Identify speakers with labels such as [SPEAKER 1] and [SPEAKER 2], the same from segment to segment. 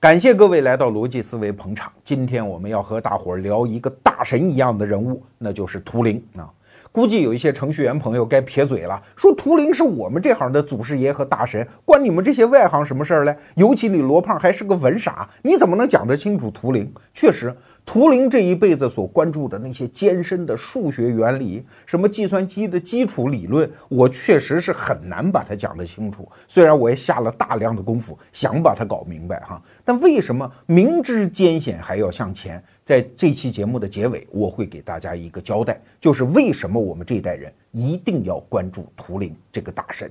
[SPEAKER 1] 感谢各位来到逻辑思维捧场。今天我们要和大伙儿聊一个大神一样的人物，那就是图灵啊。估计有一些程序员朋友该撇嘴了，说图灵是我们这行的祖师爷和大神，关你们这些外行什么事儿嘞？尤其你罗胖还是个文傻，你怎么能讲得清楚图灵？确实。图灵这一辈子所关注的那些艰深的数学原理，什么计算机的基础理论，我确实是很难把它讲得清楚。虽然我也下了大量的功夫想把它搞明白哈，但为什么明知艰险还要向前？在这期节目的结尾，我会给大家一个交代，就是为什么我们这一代人一定要关注图灵这个大神。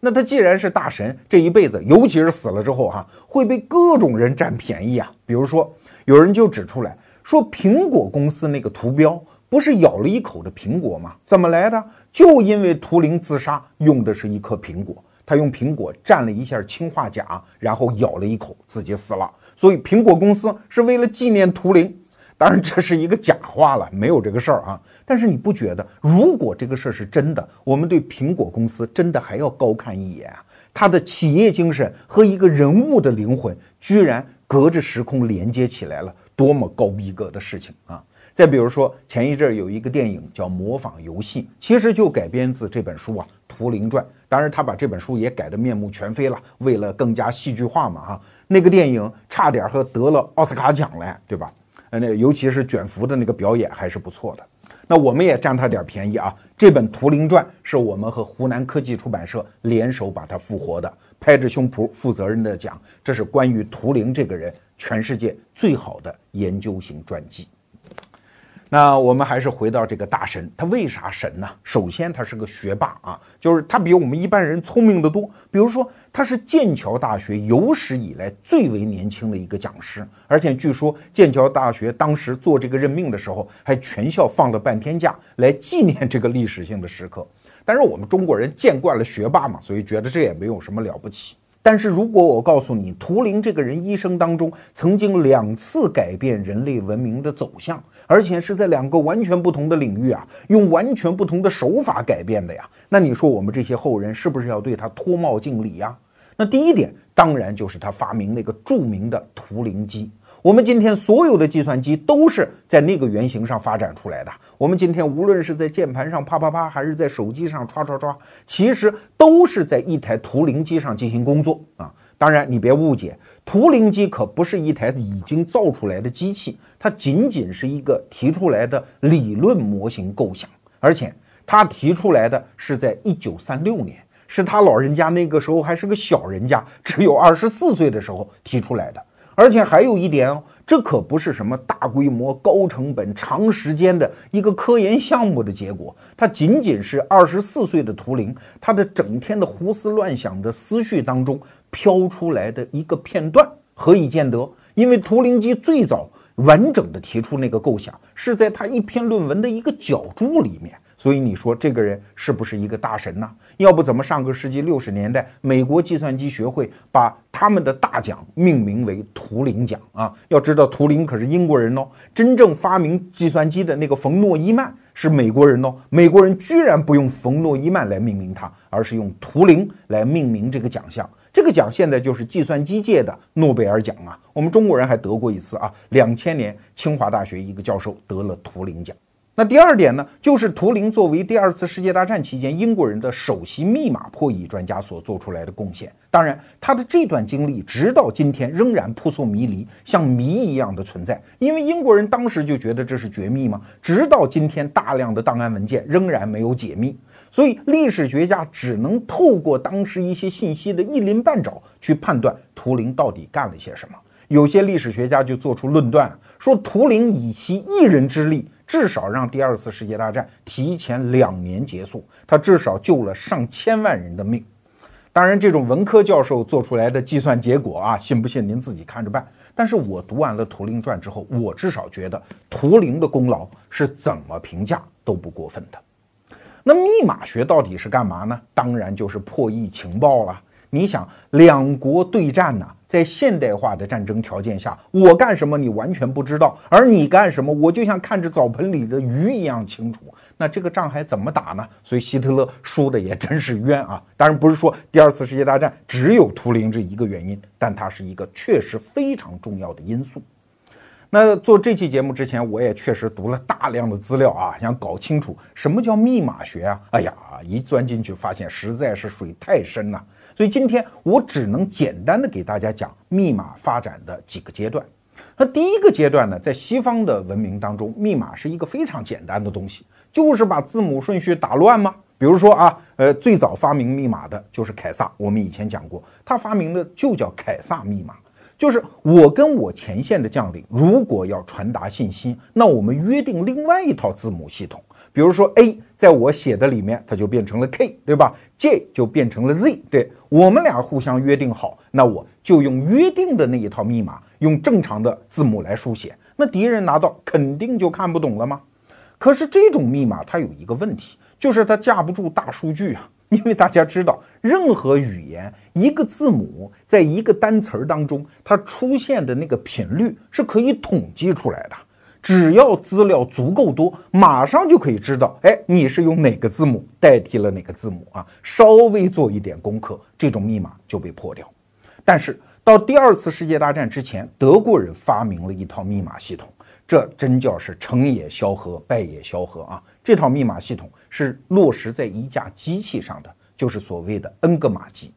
[SPEAKER 1] 那他既然是大神，这一辈子，尤其是死了之后哈，会被各种人占便宜啊。比如说，有人就指出来。说苹果公司那个图标不是咬了一口的苹果吗？怎么来的？就因为图灵自杀用的是一颗苹果，他用苹果蘸了一下氰化钾，然后咬了一口，自己死了。所以苹果公司是为了纪念图灵。当然这是一个假话了，没有这个事儿啊。但是你不觉得，如果这个事儿是真的，我们对苹果公司真的还要高看一眼啊？他的企业精神和一个人物的灵魂，居然隔着时空连接起来了。多么高逼格的事情啊！再比如说，前一阵有一个电影叫《模仿游戏》，其实就改编自这本书啊，《图灵传》。当然，他把这本书也改得面目全非了，为了更加戏剧化嘛，哈。那个电影差点和得了奥斯卡奖嘞，对吧？呃，那尤其是卷福的那个表演还是不错的。那我们也占他点便宜啊！这本《图灵传》是我们和湖南科技出版社联手把它复活的，拍着胸脯负责任的讲，这是关于图灵这个人。全世界最好的研究型传记。那我们还是回到这个大神，他为啥神呢？首先，他是个学霸啊，就是他比我们一般人聪明的多。比如说，他是剑桥大学有史以来最为年轻的一个讲师，而且据说剑桥大学当时做这个任命的时候，还全校放了半天假来纪念这个历史性的时刻。但是我们中国人见惯了学霸嘛，所以觉得这也没有什么了不起。但是如果我告诉你，图灵这个人一生当中曾经两次改变人类文明的走向，而且是在两个完全不同的领域啊，用完全不同的手法改变的呀，那你说我们这些后人是不是要对他脱帽敬礼呀？那第一点，当然就是他发明那个著名的图灵机。我们今天所有的计算机都是在那个原型上发展出来的。我们今天无论是在键盘上啪啪啪，还是在手机上刷刷刷，其实都是在一台图灵机上进行工作啊。当然，你别误解，图灵机可不是一台已经造出来的机器，它仅仅是一个提出来的理论模型构想，而且他提出来的是在一九三六年，是他老人家那个时候还是个小人家，只有二十四岁的时候提出来的。而且还有一点哦，这可不是什么大规模、高成本、长时间的一个科研项目的结果，它仅仅是二十四岁的图灵他的整天的胡思乱想的思绪当中飘出来的一个片段。何以见得？因为图灵机最早完整的提出那个构想，是在他一篇论文的一个脚注里面。所以你说这个人是不是一个大神呢？要不怎么上个世纪六十年代，美国计算机学会把他们的大奖命名为图灵奖啊？要知道图灵可是英国人哦，真正发明计算机的那个冯诺依曼是美国人哦，美国人居然不用冯诺依曼来命名他，而是用图灵来命名这个奖项。这个奖现在就是计算机界的诺贝尔奖啊！我们中国人还得过一次啊，两千年清华大学一个教授得了图灵奖。那第二点呢，就是图灵作为第二次世界大战期间英国人的首席密码破译专家所做出来的贡献。当然，他的这段经历直到今天仍然扑朔迷离，像谜一样的存在。因为英国人当时就觉得这是绝密吗？直到今天，大量的档案文件仍然没有解密，所以历史学家只能透过当时一些信息的一鳞半爪去判断图灵到底干了些什么。有些历史学家就做出论断，说图灵以其一人之力。至少让第二次世界大战提前两年结束，他至少救了上千万人的命。当然，这种文科教授做出来的计算结果啊，信不信您自己看着办。但是我读完了《图灵传》之后，我至少觉得图灵的功劳是怎么评价都不过分的。那密码学到底是干嘛呢？当然就是破译情报了。你想，两国对战呢，在现代化的战争条件下，我干什么你完全不知道，而你干什么，我就像看着澡盆里的鱼一样清楚。那这个仗还怎么打呢？所以希特勒输的也真是冤啊！当然不是说第二次世界大战只有图灵这一个原因，但它是一个确实非常重要的因素。那做这期节目之前，我也确实读了大量的资料啊，想搞清楚什么叫密码学啊。哎呀，一钻进去发现实在是水太深了，所以今天我只能简单的给大家讲密码发展的几个阶段。那第一个阶段呢，在西方的文明当中，密码是一个非常简单的东西，就是把字母顺序打乱吗？比如说啊，呃，最早发明密码的就是凯撒，我们以前讲过，他发明的就叫凯撒密码。就是我跟我前线的将领，如果要传达信息，那我们约定另外一套字母系统。比如说 A 在我写的里面，它就变成了 K，对吧？J 就变成了 Z，对我们俩互相约定好，那我就用约定的那一套密码，用正常的字母来书写。那敌人拿到肯定就看不懂了吗？可是这种密码它有一个问题，就是它架不住大数据啊。因为大家知道，任何语言一个字母在一个单词儿当中，它出现的那个频率是可以统计出来的。只要资料足够多，马上就可以知道，哎，你是用哪个字母代替了哪个字母啊？稍微做一点功课，这种密码就被破掉。但是到第二次世界大战之前，德国人发明了一套密码系统。这真叫是成也萧何，败也萧何啊！这套密码系统是落实在一架机器上的，就是所谓的恩格玛机。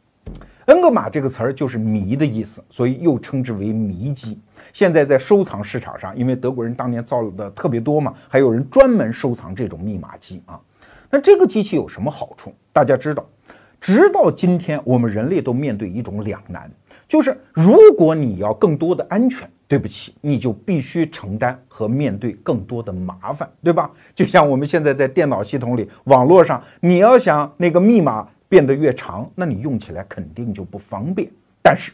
[SPEAKER 1] 恩格玛这个词儿就是谜的意思，所以又称之为谜机。现在在收藏市场上，因为德国人当年造的特别多嘛，还有人专门收藏这种密码机啊。那这个机器有什么好处？大家知道，直到今天，我们人类都面对一种两难，就是如果你要更多的安全。对不起，你就必须承担和面对更多的麻烦，对吧？就像我们现在在电脑系统里、网络上，你要想那个密码变得越长，那你用起来肯定就不方便。但是，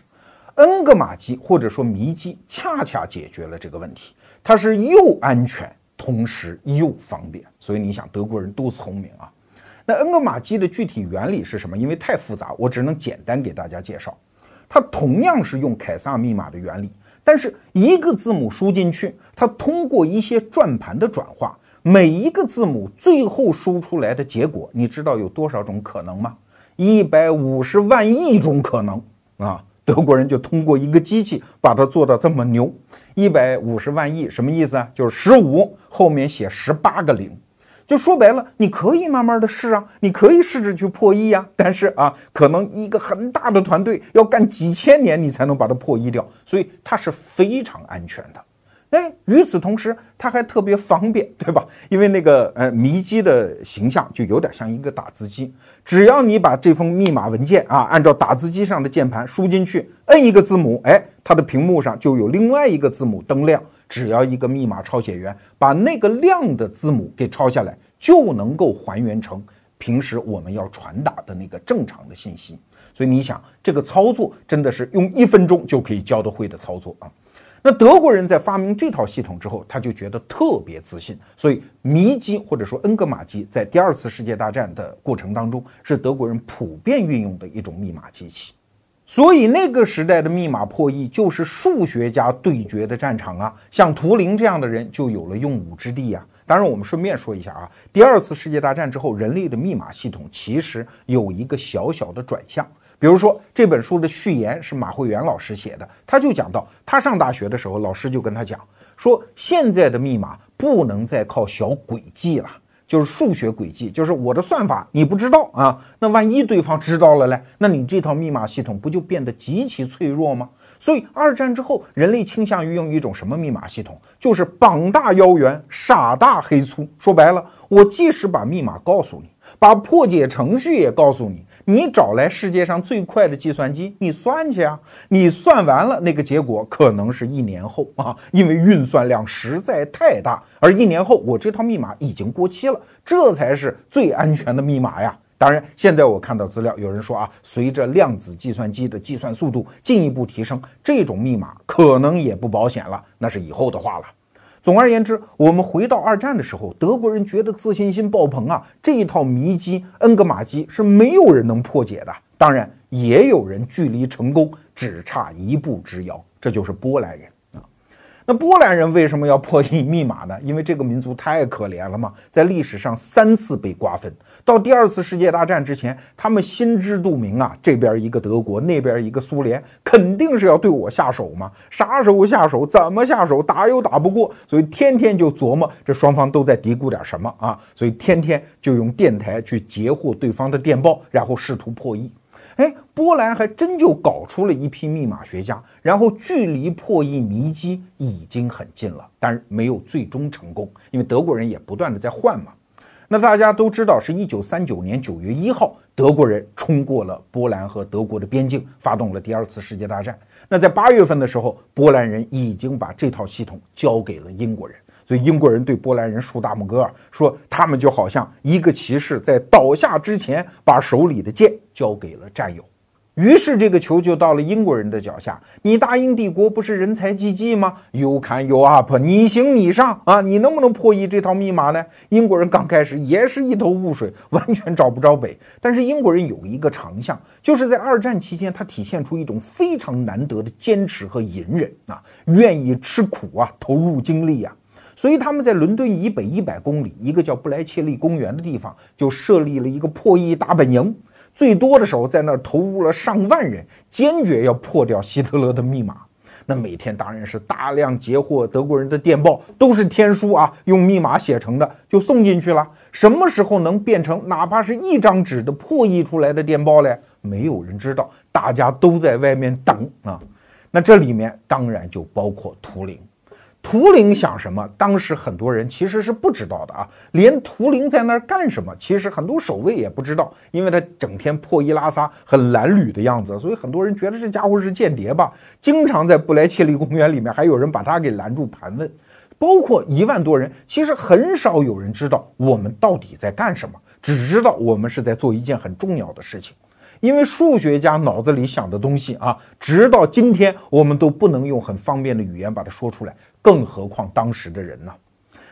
[SPEAKER 1] 恩格玛机或者说迷机恰恰解决了这个问题，它是又安全，同时又方便。所以你想，德国人多聪明啊！那恩格玛机的具体原理是什么？因为太复杂，我只能简单给大家介绍。它同样是用凯撒密码的原理。但是一个字母输进去，它通过一些转盘的转化，每一个字母最后输出来的结果，你知道有多少种可能吗？一百五十万亿种可能啊！德国人就通过一个机器把它做到这么牛，一百五十万亿什么意思啊？就是十五后面写十八个零。就说白了，你可以慢慢的试啊，你可以试着去破译呀。但是啊，可能一个很大的团队要干几千年，你才能把它破译掉。所以它是非常安全的。哎，与此同时，它还特别方便，对吧？因为那个呃迷机的形象就有点像一个打字机，只要你把这封密码文件啊，按照打字机上的键盘输进去，摁一个字母，哎，它的屏幕上就有另外一个字母灯亮。只要一个密码抄写员把那个亮的字母给抄下来，就能够还原成平时我们要传达的那个正常的信息。所以你想，这个操作真的是用一分钟就可以教得会的操作啊！那德国人在发明这套系统之后，他就觉得特别自信。所以迷机或者说恩格玛机在第二次世界大战的过程当中，是德国人普遍运用的一种密码机器。所以那个时代的密码破译就是数学家对决的战场啊，像图灵这样的人就有了用武之地呀。当然，我们顺便说一下啊，第二次世界大战之后，人类的密码系统其实有一个小小的转向。比如说这本书的序言是马慧元老师写的，他就讲到，他上大学的时候，老师就跟他讲说，现在的密码不能再靠小诡计了。就是数学轨迹，就是我的算法你不知道啊？那万一对方知道了嘞？那你这套密码系统不就变得极其脆弱吗？所以二战之后，人类倾向于用一种什么密码系统？就是膀大腰圆、傻大黑粗。说白了，我即使把密码告诉你，把破解程序也告诉你。你找来世界上最快的计算机，你算去啊！你算完了，那个结果可能是一年后啊，因为运算量实在太大。而一年后，我这套密码已经过期了，这才是最安全的密码呀！当然，现在我看到资料，有人说啊，随着量子计算机的计算速度进一步提升，这种密码可能也不保险了，那是以后的话了。总而言之，我们回到二战的时候，德国人觉得自信心爆棚啊！这一套迷机恩格玛机是没有人能破解的。当然，也有人距离成功只差一步之遥，这就是波兰人啊。那波兰人为什么要破译密码呢？因为这个民族太可怜了嘛，在历史上三次被瓜分。到第二次世界大战之前，他们心知肚明啊，这边一个德国，那边一个苏联，肯定是要对我下手嘛。啥时候下手？怎么下手？打又打不过，所以天天就琢磨这双方都在嘀咕点什么啊。所以天天就用电台去截获对方的电报，然后试图破译。哎，波兰还真就搞出了一批密码学家，然后距离破译迷机已经很近了，但是没有最终成功，因为德国人也不断的在换嘛。那大家都知道，是一九三九年九月一号，德国人冲过了波兰和德国的边境，发动了第二次世界大战。那在八月份的时候，波兰人已经把这套系统交给了英国人。所以英国人对波兰人竖大拇哥，说他们就好像一个骑士在倒下之前把手里的剑交给了战友。于是这个球就到了英国人的脚下。你大英帝国不是人才济济吗？You can, you up，你行你上啊！你能不能破译这套密码呢？英国人刚开始也是一头雾水，完全找不着北。但是英国人有一个长项，就是在二战期间，他体现出一种非常难得的坚持和隐忍啊，愿意吃苦啊，投入精力呀。所以他们在伦敦以北一百公里，一个叫布莱切利公园的地方，就设立了一个破译大本营。最多的时候，在那儿投入了上万人，坚决要破掉希特勒的密码。那每天当然是大量截获德国人的电报，都是天书啊，用密码写成的，就送进去了。什么时候能变成哪怕是一张纸的破译出来的电报嘞？没有人知道，大家都在外面等啊。那这里面当然就包括图灵。图灵想什么？当时很多人其实是不知道的啊，连图灵在那儿干什么，其实很多守卫也不知道，因为他整天破衣拉撒，很褴褛的样子，所以很多人觉得这家伙是间谍吧。经常在布莱切利公园里面，还有人把他给拦住盘问，包括一万多人，其实很少有人知道我们到底在干什么，只知道我们是在做一件很重要的事情。因为数学家脑子里想的东西啊，直到今天我们都不能用很方便的语言把它说出来，更何况当时的人呢？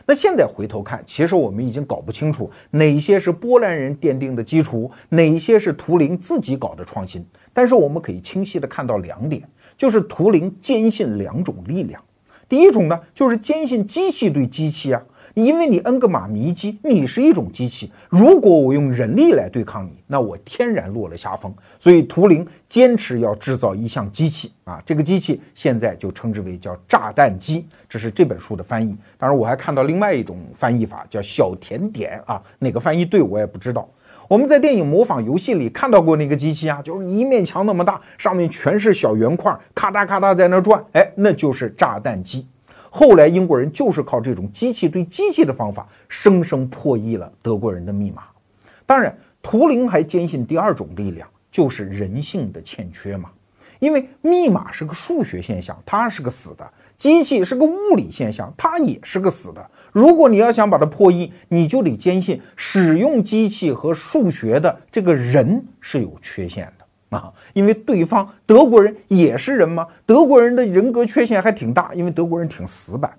[SPEAKER 1] 那现在回头看，其实我们已经搞不清楚哪些是波兰人奠定的基础，哪些是图灵自己搞的创新。但是我们可以清晰的看到两点，就是图灵坚信两种力量。第一种呢，就是坚信机器对机器啊。因为你恩格玛迷机，你是一种机器。如果我用人力来对抗你，那我天然落了下风。所以图灵坚持要制造一项机器啊，这个机器现在就称之为叫炸弹机，这是这本书的翻译。当然，我还看到另外一种翻译法叫小甜点啊，哪个翻译对我也不知道。我们在电影模仿游戏里看到过那个机器啊，就是一面墙那么大，上面全是小圆块，咔嗒咔嗒在那转，哎，那就是炸弹机。后来英国人就是靠这种机器对机器的方法，生生破译了德国人的密码。当然，图灵还坚信第二种力量，就是人性的欠缺嘛。因为密码是个数学现象，它是个死的；机器是个物理现象，它也是个死的。如果你要想把它破译，你就得坚信使用机器和数学的这个人是有缺陷的。啊，因为对方德国人也是人吗？德国人的人格缺陷还挺大，因为德国人挺死板。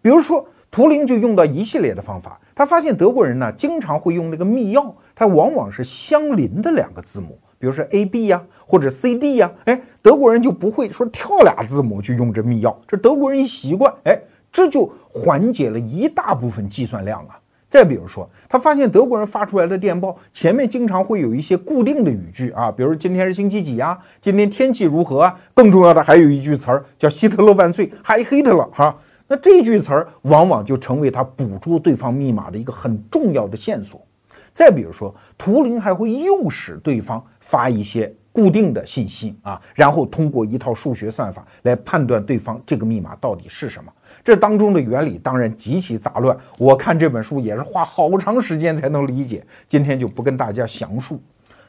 [SPEAKER 1] 比如说，图灵就用到一系列的方法，他发现德国人呢经常会用那个密钥，它往往是相邻的两个字母，比如说 A B 呀，或者 C D 呀，哎，德国人就不会说跳俩字母去用这密钥，这德国人一习惯，哎，这就缓解了一大部分计算量啊。再比如说，他发现德国人发出来的电报前面经常会有一些固定的语句啊，比如今天是星期几呀？今天天气如何啊？更重要的还有一句词儿叫“希特勒万岁”，还黑特了哈。那这句词儿往往就成为他捕捉对方密码的一个很重要的线索。再比如说，图灵还会诱使对方发一些固定的信息啊，然后通过一套数学算法来判断对方这个密码到底是什么。这当中的原理当然极其杂乱，我看这本书也是花好长时间才能理解，今天就不跟大家详述。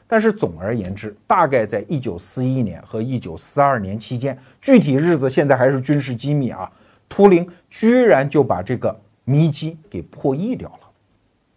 [SPEAKER 1] 但是总而言之，大概在一九四一年和一九四二年期间，具体日子现在还是军事机密啊。图灵居然就把这个谜机给破译掉了。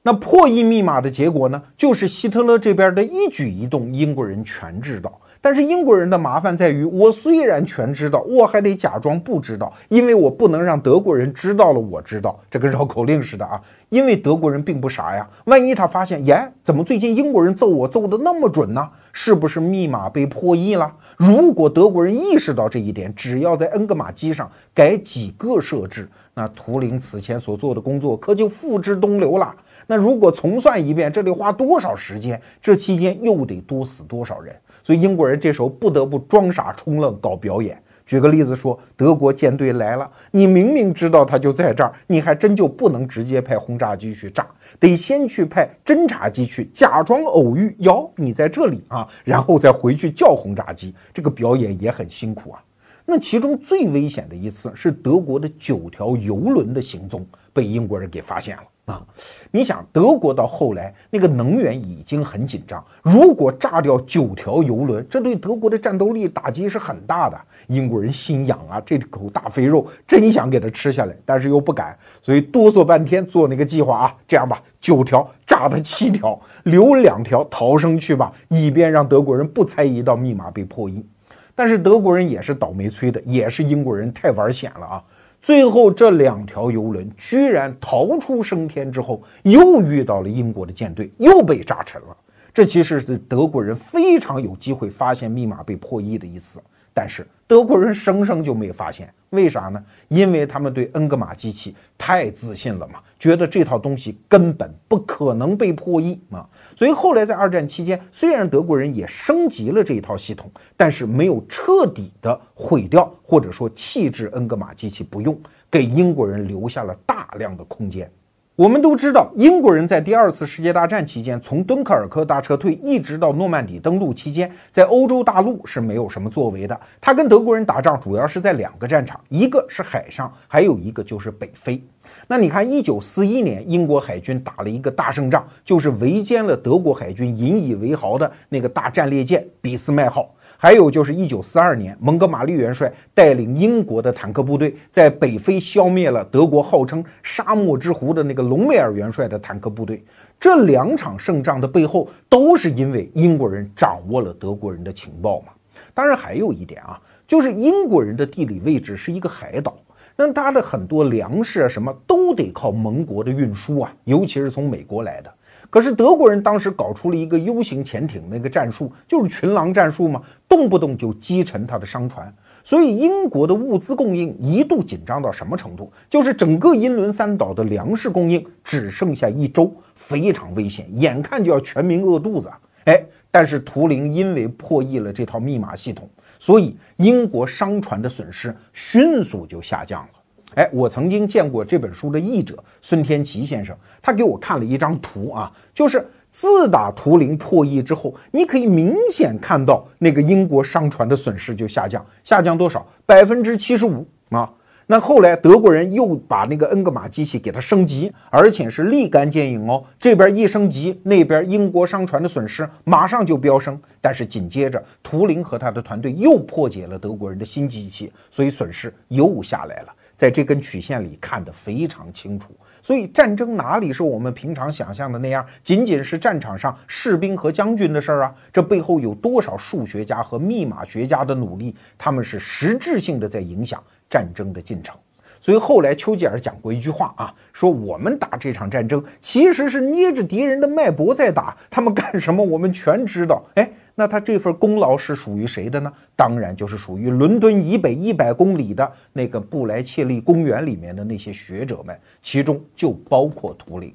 [SPEAKER 1] 那破译密码的结果呢，就是希特勒这边的一举一动，英国人全知道。但是英国人的麻烦在于，我虽然全知道，我还得假装不知道，因为我不能让德国人知道了我知道，这跟绕口令似的啊。因为德国人并不傻呀，万一他发现，耶，怎么最近英国人揍我揍的那么准呢？是不是密码被破译了？如果德国人意识到这一点，只要在恩格玛机上改几个设置，那图灵此前所做的工作可就付之东流了。那如果重算一遍，这得花多少时间？这期间又得多死多少人？所以英国人这时候不得不装傻充愣搞表演。举个例子说，德国舰队来了，你明明知道他就在这儿，你还真就不能直接派轰炸机去炸，得先去派侦察机去，假装偶遇，哟，你在这里啊，然后再回去叫轰炸机。这个表演也很辛苦啊。那其中最危险的一次是德国的九条游轮的行踪被英国人给发现了。啊，你想德国到后来那个能源已经很紧张，如果炸掉九条油轮，这对德国的战斗力打击是很大的。英国人心痒啊，这口大肥肉真想给它吃下来，但是又不敢，所以哆嗦半天做那个计划啊。这样吧，九条炸的七条，留两条逃生去吧，以便让德国人不猜疑到密码被破译。但是德国人也是倒霉催的，也是英国人太玩险了啊。最后，这两条游轮居然逃出升天之后，又遇到了英国的舰队，又被炸沉了。这其实是德国人非常有机会发现密码被破译的一次。但是德国人生生就没发现，为啥呢？因为他们对恩格玛机器太自信了嘛，觉得这套东西根本不可能被破译啊。所以后来在二战期间，虽然德国人也升级了这一套系统，但是没有彻底的毁掉或者说弃置恩格玛机器不用，给英国人留下了大量的空间。我们都知道，英国人在第二次世界大战期间，从敦刻尔克大撤退一直到诺曼底登陆期间，在欧洲大陆是没有什么作为的。他跟德国人打仗主要是在两个战场，一个是海上，还有一个就是北非。那你看，一九四一年，英国海军打了一个大胜仗，就是围歼了德国海军引以为豪的那个大战列舰“俾斯麦号”。还有就是一九四二年，蒙哥马利元帅带领英国的坦克部队在北非消灭了德国号称“沙漠之狐”的那个隆美尔元帅的坦克部队。这两场胜仗的背后，都是因为英国人掌握了德国人的情报嘛。当然，还有一点啊，就是英国人的地理位置是一个海岛，那他的很多粮食啊什么都得靠盟国的运输啊，尤其是从美国来的。可是德国人当时搞出了一个 U 型潜艇，那个战术就是群狼战术嘛，动不动就击沉他的商船，所以英国的物资供应一度紧张到什么程度？就是整个英伦三岛的粮食供应只剩下一周，非常危险，眼看就要全民饿肚子啊。哎，但是图灵因为破译了这套密码系统，所以英国商船的损失迅速就下降了。哎，我曾经见过这本书的译者孙天琪先生，他给我看了一张图啊，就是自打图灵破译之后，你可以明显看到那个英国商船的损失就下降，下降多少？百分之七十五啊！那后来德国人又把那个恩格玛机器给它升级，而且是立竿见影哦，这边一升级，那边英国商船的损失马上就飙升。但是紧接着图灵和他的团队又破解了德国人的新机器，所以损失又下来了。在这根曲线里看得非常清楚，所以战争哪里是我们平常想象的那样，仅仅是战场上士兵和将军的事儿啊？这背后有多少数学家和密码学家的努力？他们是实质性的在影响战争的进程。所以后来丘吉尔讲过一句话啊，说我们打这场战争其实是捏着敌人的脉搏在打，他们干什么我们全知道。哎。那他这份功劳是属于谁的呢？当然就是属于伦敦以北一百公里的那个布莱切利公园里面的那些学者们，其中就包括图灵。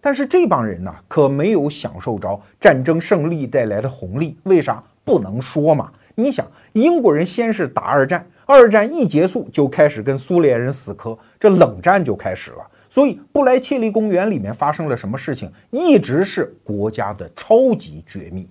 [SPEAKER 1] 但是这帮人呢，可没有享受着战争胜利带来的红利。为啥？不能说嘛。你想，英国人先是打二战，二战一结束就开始跟苏联人死磕，这冷战就开始了。所以布莱切利公园里面发生了什么事情，一直是国家的超级绝密。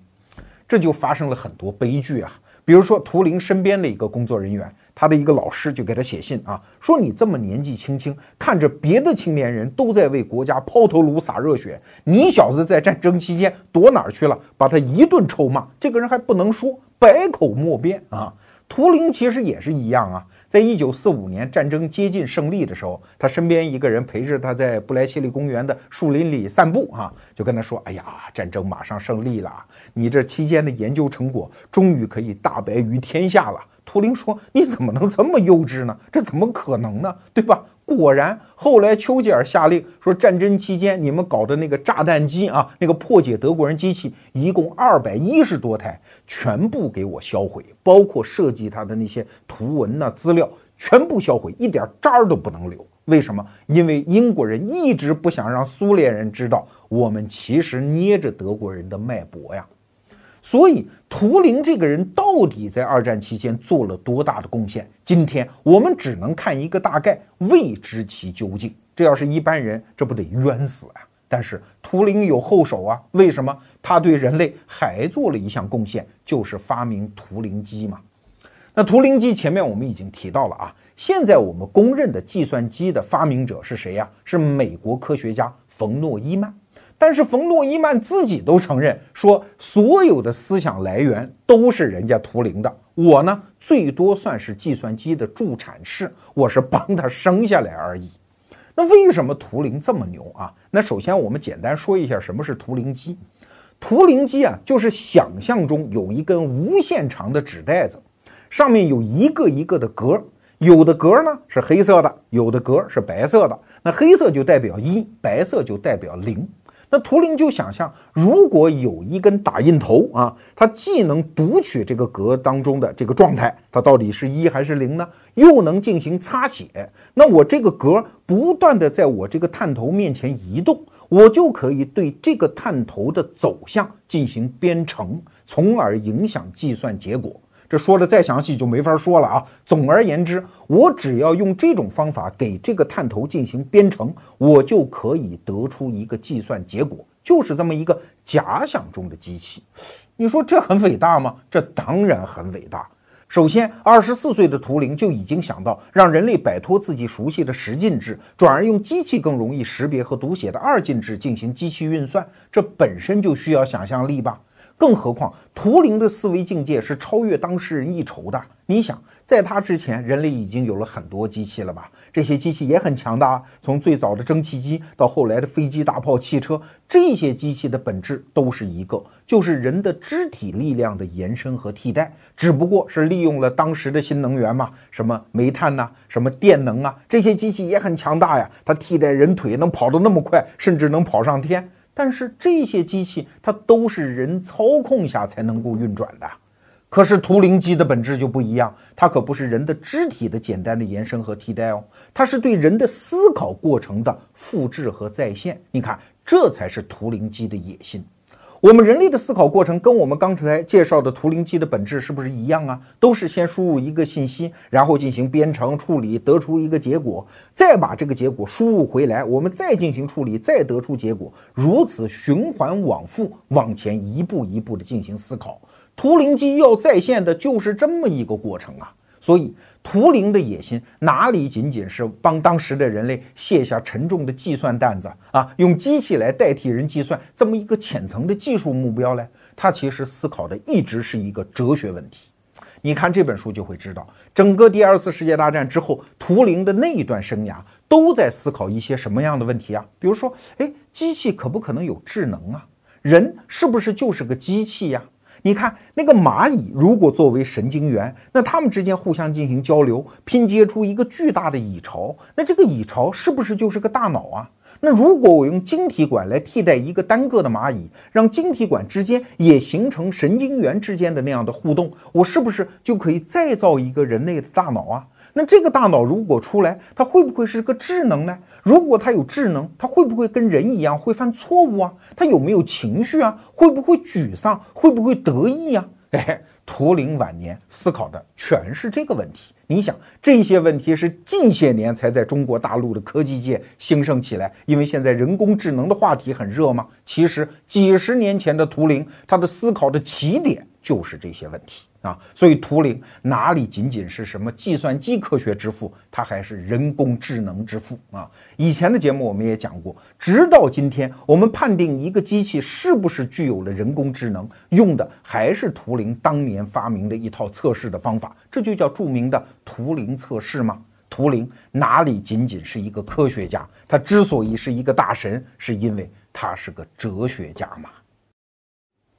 [SPEAKER 1] 这就发生了很多悲剧啊，比如说图灵身边的一个工作人员，他的一个老师就给他写信啊，说你这么年纪轻轻，看着别的青年人都在为国家抛头颅洒热血，你小子在战争期间躲哪儿去了？把他一顿臭骂，这个人还不能说，百口莫辩啊。图灵其实也是一样啊。在一九四五年战争接近胜利的时候，他身边一个人陪着他在布莱切利公园的树林里散步，哈，就跟他说：“哎呀，战争马上胜利了，你这期间的研究成果终于可以大白于天下了。”图灵说：“你怎么能这么幼稚呢？这怎么可能呢？对吧？”果然，后来丘吉尔下令说，战争期间你们搞的那个炸弹机啊，那个破解德国人机器，一共二百一十多台，全部给我销毁，包括设计它的那些图文呐资料，全部销毁，一点渣儿都不能留。为什么？因为英国人一直不想让苏联人知道，我们其实捏着德国人的脉搏呀。所以，图灵这个人到底在二战期间做了多大的贡献？今天我们只能看一个大概，未知其究竟。这要是一般人，这不得冤死啊！但是图灵有后手啊，为什么？他对人类还做了一项贡献，就是发明图灵机嘛。那图灵机前面我们已经提到了啊，现在我们公认的计算机的发明者是谁呀？是美国科学家冯诺依曼。但是冯诺依曼自己都承认说，所有的思想来源都是人家图灵的。我呢，最多算是计算机的助产士，我是帮他生下来而已。那为什么图灵这么牛啊？那首先我们简单说一下什么是图灵机。图灵机啊，就是想象中有一根无限长的纸袋子，上面有一个一个的格，有的格呢是黑色的，有的格是白色的。那黑色就代表一，白色就代表零。那图灵就想象，如果有一根打印头啊，它既能读取这个格当中的这个状态，它到底是一还是零呢？又能进行擦写，那我这个格不断的在我这个探头面前移动，我就可以对这个探头的走向进行编程，从而影响计算结果。这说的再详细就没法说了啊。总而言之，我只要用这种方法给这个探头进行编程，我就可以得出一个计算结果，就是这么一个假想中的机器。你说这很伟大吗？这当然很伟大。首先，二十四岁的图灵就已经想到让人类摆脱自己熟悉的十进制，转而用机器更容易识别和读写的二进制进行机器运算，这本身就需要想象力吧。更何况，图灵的思维境界是超越当事人一筹的。你想，在他之前，人类已经有了很多机器了吧？这些机器也很强大，从最早的蒸汽机到后来的飞机、大炮、汽车，这些机器的本质都是一个，就是人的肢体力量的延伸和替代，只不过是利用了当时的新能源嘛，什么煤炭呐，什么电能啊，这些机器也很强大呀，它替代人腿能跑得那么快，甚至能跑上天。但是这些机器它都是人操控下才能够运转的，可是图灵机的本质就不一样，它可不是人的肢体的简单的延伸和替代哦，它是对人的思考过程的复制和再现。你看，这才是图灵机的野心。我们人类的思考过程跟我们刚才介绍的图灵机的本质是不是一样啊？都是先输入一个信息，然后进行编程处理，得出一个结果，再把这个结果输入回来，我们再进行处理，再得出结果，如此循环往复，往前一步一步的进行思考。图灵机要再现的就是这么一个过程啊，所以。图灵的野心哪里仅仅是帮当时的人类卸下沉重的计算担子啊？用机器来代替人计算这么一个浅层的技术目标呢？他其实思考的一直是一个哲学问题。你看这本书就会知道，整个第二次世界大战之后，图灵的那一段生涯都在思考一些什么样的问题啊？比如说，哎，机器可不可能有智能啊？人是不是就是个机器呀？你看那个蚂蚁，如果作为神经元，那它们之间互相进行交流，拼接出一个巨大的蚁巢，那这个蚁巢是不是就是个大脑啊？那如果我用晶体管来替代一个单个的蚂蚁，让晶体管之间也形成神经元之间的那样的互动，我是不是就可以再造一个人类的大脑啊？那这个大脑如果出来，它会不会是个智能呢？如果它有智能，它会不会跟人一样会犯错误啊？它有没有情绪啊？会不会沮丧？会不会得意啊？哎，图灵晚年思考的全是这个问题。你想，这些问题是近些年才在中国大陆的科技界兴盛起来，因为现在人工智能的话题很热吗？其实几十年前的图灵，他的思考的起点就是这些问题啊。所以图灵哪里仅仅是什么计算机科学之父，他还是人工智能之父啊。以前的节目我们也讲过，直到今天，我们判定一个机器是不是具有了人工智能，用的还是图灵当年发明的一套测试的方法，这就叫著名的图灵测试吗？图灵哪里仅仅是一个科学家？他之所以是一个大神，是因为他是个哲学家嘛。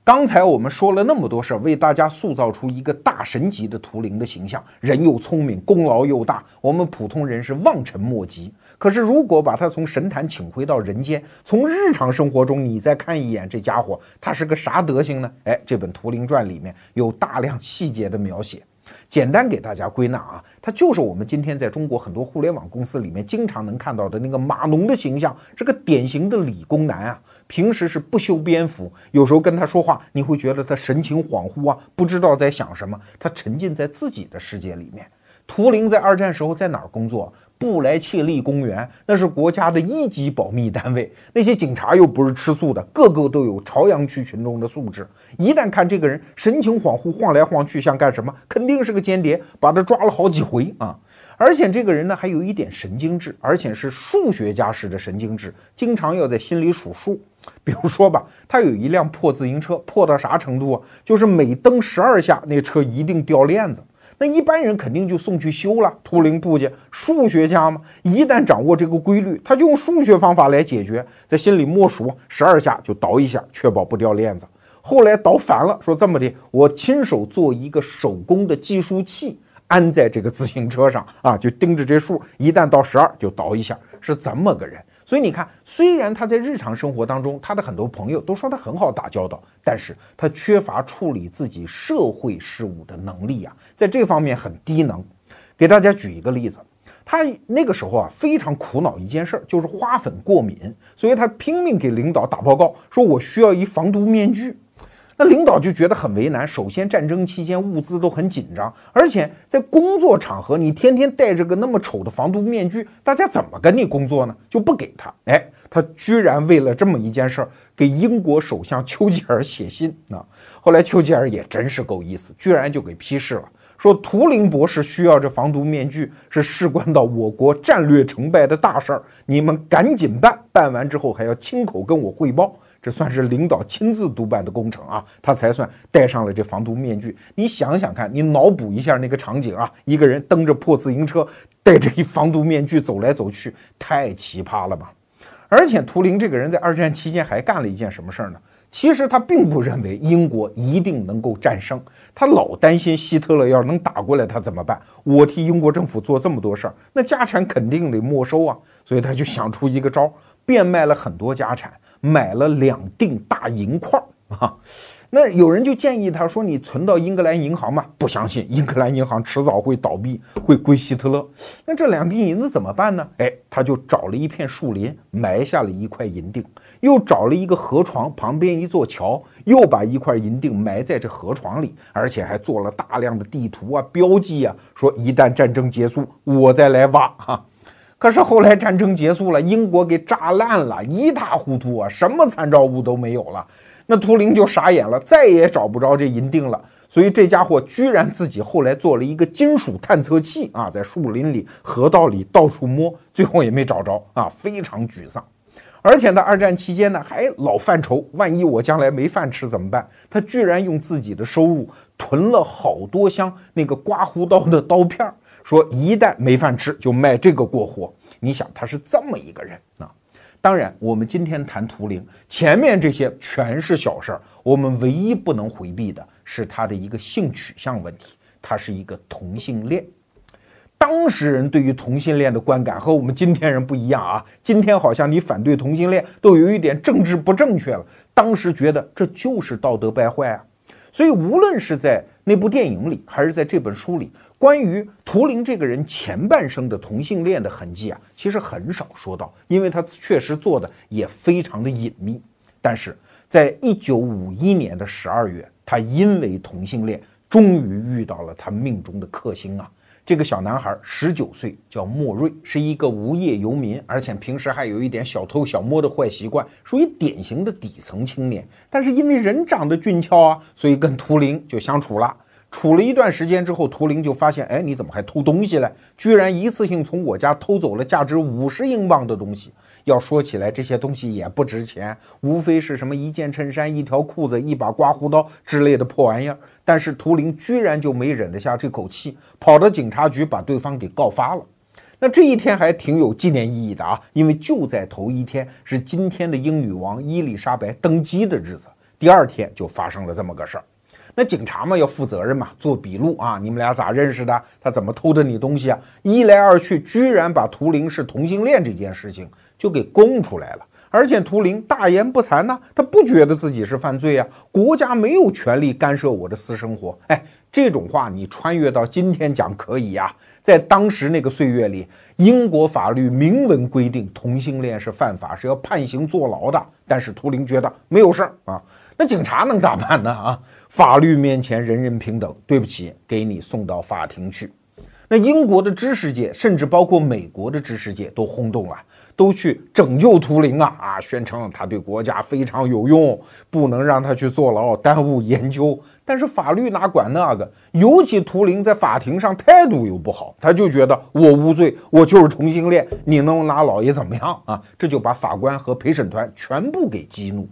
[SPEAKER 1] 刚才我们说了那么多事儿，为大家塑造出一个大神级的图灵的形象，人又聪明，功劳又大，我们普通人是望尘莫及。可是如果把他从神坛请回到人间，从日常生活中你再看一眼这家伙，他是个啥德行呢？哎，这本《图灵传》里面有大量细节的描写。简单给大家归纳啊，他就是我们今天在中国很多互联网公司里面经常能看到的那个码农的形象，是个典型的理工男啊。平时是不修边幅，有时候跟他说话，你会觉得他神情恍惚啊，不知道在想什么，他沉浸在自己的世界里面。图灵在二战时候在哪儿工作？布莱切利公园，那是国家的一级保密单位。那些警察又不是吃素的，个个都有朝阳区群众的素质。一旦看这个人神情恍惚、晃来晃去，像干什么？肯定是个间谍，把他抓了好几回啊！而且这个人呢，还有一点神经质，而且是数学家式的神经质，经常要在心里数数。比如说吧，他有一辆破自行车，破到啥程度啊？就是每蹬十二下，那车一定掉链子。那一般人肯定就送去修了。图灵部件，数学家嘛，一旦掌握这个规律，他就用数学方法来解决，在心里默数十二下就倒一下，确保不掉链子。后来倒反了，说这么的，我亲手做一个手工的计数器，安在这个自行车上啊，就盯着这数，一旦到十二就倒一下，是这么个人。所以你看，虽然他在日常生活当中，他的很多朋友都说他很好打交道，但是他缺乏处理自己社会事务的能力呀，在这方面很低能。给大家举一个例子，他那个时候啊非常苦恼一件事儿，就是花粉过敏，所以他拼命给领导打报告，说我需要一防毒面具。那领导就觉得很为难。首先，战争期间物资都很紧张，而且在工作场合，你天天戴着个那么丑的防毒面具，大家怎么跟你工作呢？就不给他。哎，他居然为了这么一件事儿，给英国首相丘吉尔写信啊。后来丘吉尔也真是够意思，居然就给批示了，说图灵博士需要这防毒面具，是事关到我国战略成败的大事儿，你们赶紧办，办完之后还要亲口跟我汇报。这算是领导亲自督办的工程啊，他才算戴上了这防毒面具。你想想看，你脑补一下那个场景啊，一个人蹬着破自行车，戴着一防毒面具走来走去，太奇葩了吧！而且图灵这个人在二战期间还干了一件什么事儿呢？其实他并不认为英国一定能够战胜，他老担心希特勒要是能打过来，他怎么办？我替英国政府做这么多事儿，那家产肯定得没收啊！所以他就想出一个招，变卖了很多家产。买了两锭大银块啊，那有人就建议他说：“你存到英格兰银行嘛？”不相信，英格兰银行迟早会倒闭，会归希特勒。那这两锭银子怎么办呢？哎，他就找了一片树林，埋下了一块银锭，又找了一个河床旁边一座桥，又把一块银锭埋在这河床里，而且还做了大量的地图啊、标记啊，说一旦战争结束，我再来挖哈。可是后来战争结束了，英国给炸烂了，一塌糊涂啊，什么参照物都没有了。那图灵就傻眼了，再也找不着这银锭了。所以这家伙居然自己后来做了一个金属探测器啊，在树林里、河道里到处摸，最后也没找着啊，非常沮丧。而且在二战期间呢，还老犯愁，万一我将来没饭吃怎么办？他居然用自己的收入囤了好多箱那个刮胡刀的刀片儿。说一旦没饭吃，就卖这个过活。你想他是这么一个人啊？当然，我们今天谈图灵，前面这些全是小事儿。我们唯一不能回避的是他的一个性取向问题，他是一个同性恋。当时人对于同性恋的观感和我们今天人不一样啊。今天好像你反对同性恋都有一点政治不正确了，当时觉得这就是道德败坏啊。所以无论是在那部电影里，还是在这本书里。关于图灵这个人前半生的同性恋的痕迹啊，其实很少说到，因为他确实做的也非常的隐秘。但是在一九五一年的十二月，他因为同性恋，终于遇到了他命中的克星啊！这个小男孩十九岁，叫莫瑞，是一个无业游民，而且平时还有一点小偷小摸的坏习惯，属于典型的底层青年。但是因为人长得俊俏啊，所以跟图灵就相处了。处了一段时间之后，图灵就发现，哎，你怎么还偷东西嘞？居然一次性从我家偷走了价值五十英镑的东西。要说起来，这些东西也不值钱，无非是什么一件衬衫、一条裤子、一把刮胡刀之类的破玩意儿。但是图灵居然就没忍得下这口气，跑到警察局把对方给告发了。那这一天还挺有纪念意义的啊，因为就在头一天是今天的英女王伊丽莎白登基的日子，第二天就发生了这么个事儿。那警察嘛要负责任嘛，做笔录啊，你们俩咋认识的？他怎么偷的你东西啊？一来二去，居然把图灵是同性恋这件事情就给供出来了。而且图灵大言不惭呢，他不觉得自己是犯罪啊，国家没有权利干涉我的私生活。哎，这种话你穿越到今天讲可以呀，在当时那个岁月里，英国法律明文规定同性恋是犯法，是要判刑坐牢的。但是图灵觉得没有事儿啊，那警察能咋办呢？啊，法律面前人人平等，对不起，给你送到法庭去。那英国的知识界，甚至包括美国的知识界都轰动了。都去拯救图灵啊啊！宣称他对国家非常有用，不能让他去坐牢，耽误研究。但是法律哪管那个？尤其图灵在法庭上态度又不好，他就觉得我无罪，我就是同性恋，你能拿老爷怎么样啊？这就把法官和陪审团全部给激怒。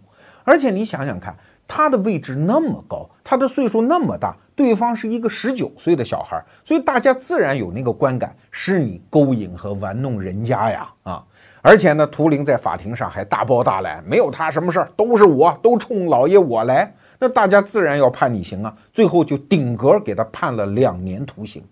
[SPEAKER 1] 而且你想想看，他的位置那么高，他的岁数那么大，对方是一个十九岁的小孩，所以大家自然有那个观感，是你勾引和玩弄人家呀啊！而且呢，图灵在法庭上还大包大揽，没有他什么事儿，都是我，都冲老爷我来。那大家自然要判你刑啊，最后就顶格给他判了两年徒刑。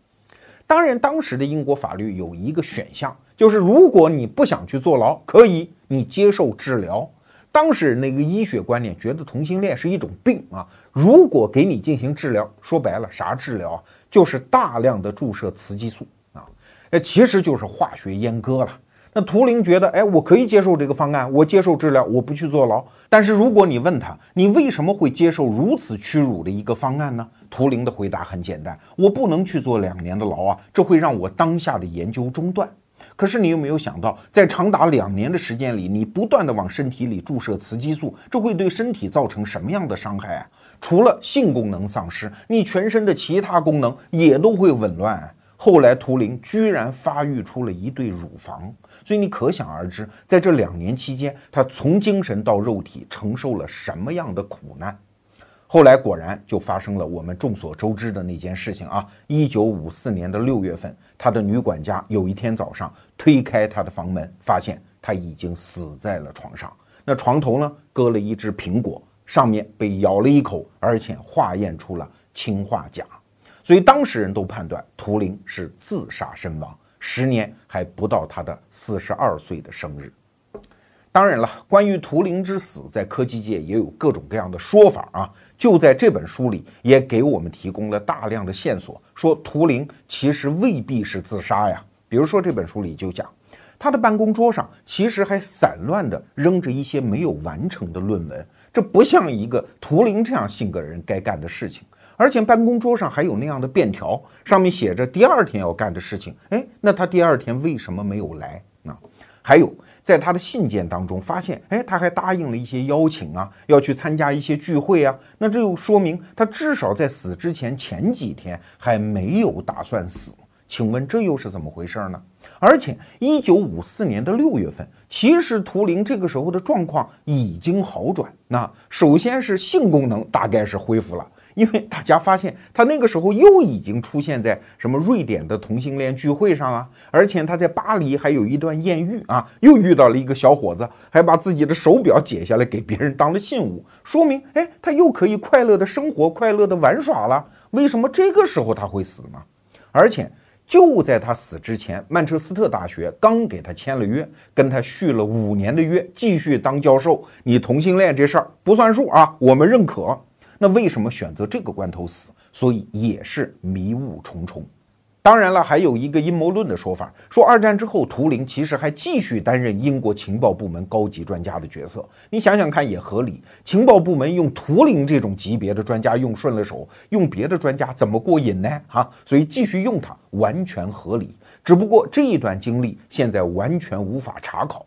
[SPEAKER 1] 当然，当时的英国法律有一个选项，就是如果你不想去坐牢，可以你接受治疗。当时那个医学观念觉得同性恋是一种病啊，如果给你进行治疗，说白了啥治疗啊？就是大量的注射雌激素啊，呃，其实就是化学阉割了。那图灵觉得，哎，我可以接受这个方案，我接受治疗，我不去坐牢。但是如果你问他，你为什么会接受如此屈辱的一个方案呢？图灵的回答很简单，我不能去坐两年的牢啊，这会让我当下的研究中断。可是你有没有想到，在长达两年的时间里，你不断的往身体里注射雌激素，这会对身体造成什么样的伤害啊？除了性功能丧失，你全身的其他功能也都会紊乱。后来图灵居然发育出了一对乳房。所以你可想而知，在这两年期间，他从精神到肉体承受了什么样的苦难。后来果然就发生了我们众所周知的那件事情啊！一九五四年的六月份，他的女管家有一天早上推开他的房门，发现他已经死在了床上。那床头呢，搁了一只苹果，上面被咬了一口，而且化验出了氰化钾。所以当事人都判断图灵是自杀身亡。十年还不到他的四十二岁的生日。当然了，关于图灵之死，在科技界也有各种各样的说法啊。就在这本书里，也给我们提供了大量的线索，说图灵其实未必是自杀呀。比如说这本书里就讲，他的办公桌上其实还散乱的扔着一些没有完成的论文，这不像一个图灵这样性格人该干的事情。而且办公桌上还有那样的便条，上面写着第二天要干的事情。哎，那他第二天为什么没有来啊？还有，在他的信件当中发现，哎，他还答应了一些邀请啊，要去参加一些聚会啊。那这又说明他至少在死之前前几天还没有打算死。请问这又是怎么回事呢？而且，一九五四年的六月份，其实图灵这个时候的状况已经好转。那首先是性功能大概是恢复了。因为大家发现他那个时候又已经出现在什么瑞典的同性恋聚会上啊，而且他在巴黎还有一段艳遇啊，又遇到了一个小伙子，还把自己的手表解下来给别人当了信物，说明哎，他又可以快乐的生活，快乐的玩耍了。为什么这个时候他会死呢？而且就在他死之前，曼彻斯特大学刚给他签了约，跟他续了五年的约，继续当教授。你同性恋这事儿不算数啊，我们认可。那为什么选择这个关头死？所以也是迷雾重重。当然了，还有一个阴谋论的说法，说二战之后图灵其实还继续担任英国情报部门高级专家的角色。你想想看，也合理。情报部门用图灵这种级别的专家用顺了手，用别的专家怎么过瘾呢？哈，所以继续用他完全合理。只不过这一段经历现在完全无法查考。